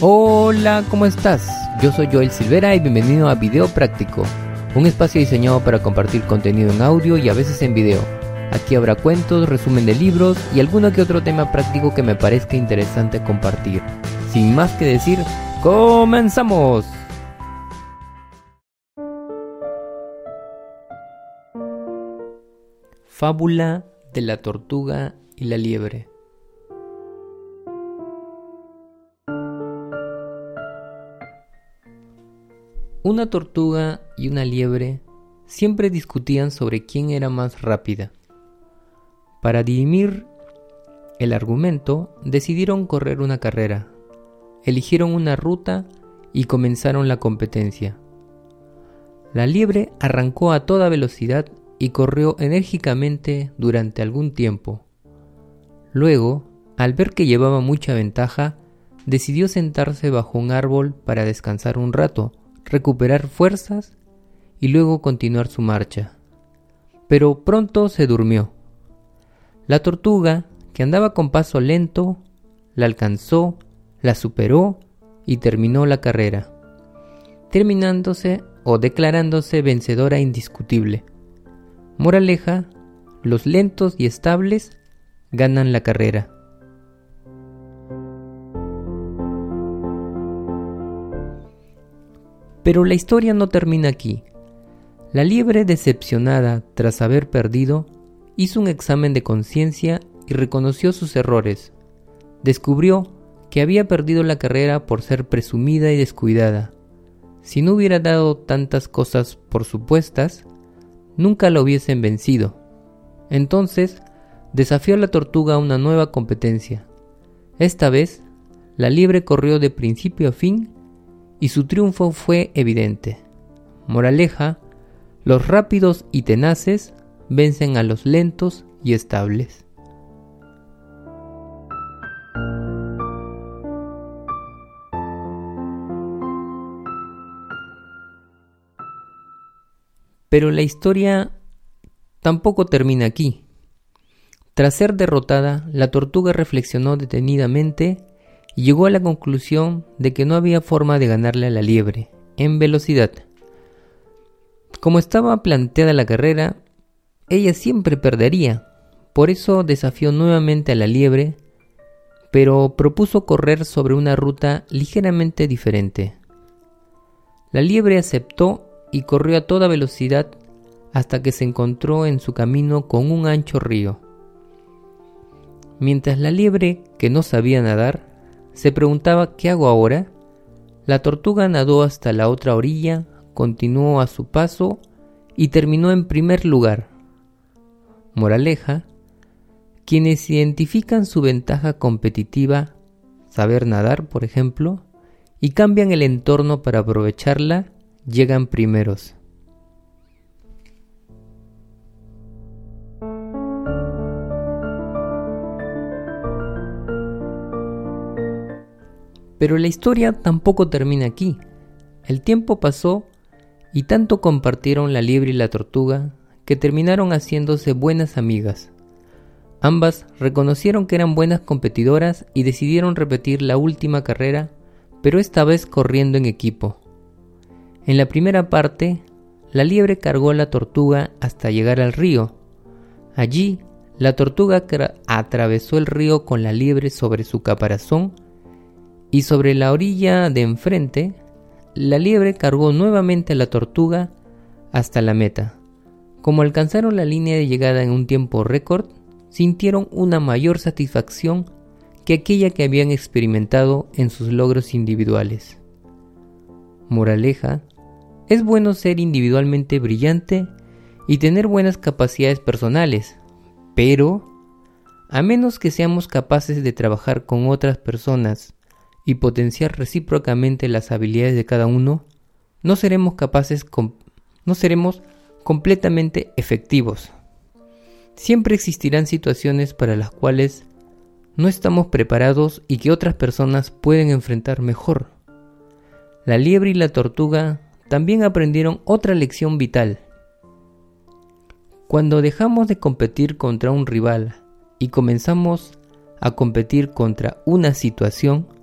Hola, ¿cómo estás? Yo soy Joel Silvera y bienvenido a Video Práctico, un espacio diseñado para compartir contenido en audio y a veces en video. Aquí habrá cuentos, resumen de libros y alguno que otro tema práctico que me parezca interesante compartir. Sin más que decir, ¡comenzamos! Fábula de la tortuga y la liebre. Una tortuga y una liebre siempre discutían sobre quién era más rápida. Para dirimir el argumento, decidieron correr una carrera, eligieron una ruta y comenzaron la competencia. La liebre arrancó a toda velocidad y corrió enérgicamente durante algún tiempo. Luego, al ver que llevaba mucha ventaja, decidió sentarse bajo un árbol para descansar un rato, recuperar fuerzas y luego continuar su marcha. Pero pronto se durmió. La tortuga, que andaba con paso lento, la alcanzó, la superó y terminó la carrera, terminándose o declarándose vencedora indiscutible. Moraleja, los lentos y estables ganan la carrera. Pero la historia no termina aquí. La liebre decepcionada tras haber perdido hizo un examen de conciencia y reconoció sus errores. Descubrió que había perdido la carrera por ser presumida y descuidada. Si no hubiera dado tantas cosas por supuestas, nunca la hubiesen vencido. Entonces, desafió a la tortuga a una nueva competencia. Esta vez, la liebre corrió de principio a fin y su triunfo fue evidente. Moraleja, los rápidos y tenaces vencen a los lentos y estables. Pero la historia tampoco termina aquí. Tras ser derrotada, la tortuga reflexionó detenidamente llegó a la conclusión de que no había forma de ganarle a la liebre en velocidad. Como estaba planteada la carrera, ella siempre perdería. Por eso desafió nuevamente a la liebre, pero propuso correr sobre una ruta ligeramente diferente. La liebre aceptó y corrió a toda velocidad hasta que se encontró en su camino con un ancho río. Mientras la liebre, que no sabía nadar, se preguntaba ¿qué hago ahora? La tortuga nadó hasta la otra orilla, continuó a su paso y terminó en primer lugar. Moraleja, quienes identifican su ventaja competitiva, saber nadar por ejemplo, y cambian el entorno para aprovecharla, llegan primeros. Pero la historia tampoco termina aquí. El tiempo pasó y tanto compartieron la liebre y la tortuga que terminaron haciéndose buenas amigas. Ambas reconocieron que eran buenas competidoras y decidieron repetir la última carrera, pero esta vez corriendo en equipo. En la primera parte, la liebre cargó la tortuga hasta llegar al río. Allí, la tortuga atravesó el río con la liebre sobre su caparazón y sobre la orilla de enfrente, la liebre cargó nuevamente a la tortuga hasta la meta. Como alcanzaron la línea de llegada en un tiempo récord, sintieron una mayor satisfacción que aquella que habían experimentado en sus logros individuales. Moraleja, es bueno ser individualmente brillante y tener buenas capacidades personales, pero a menos que seamos capaces de trabajar con otras personas y potenciar recíprocamente las habilidades de cada uno, no seremos capaces, no seremos completamente efectivos. Siempre existirán situaciones para las cuales no estamos preparados y que otras personas pueden enfrentar mejor. La liebre y la tortuga también aprendieron otra lección vital. Cuando dejamos de competir contra un rival y comenzamos a competir contra una situación,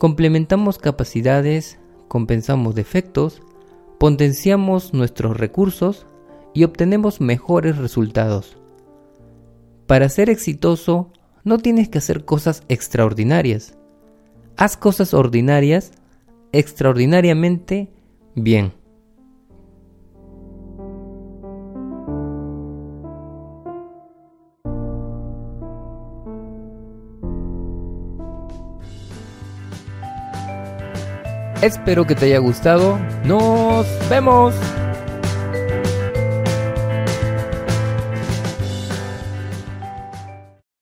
complementamos capacidades, compensamos defectos, potenciamos nuestros recursos y obtenemos mejores resultados. Para ser exitoso, no tienes que hacer cosas extraordinarias. Haz cosas ordinarias extraordinariamente bien. Espero que te haya gustado. Nos vemos.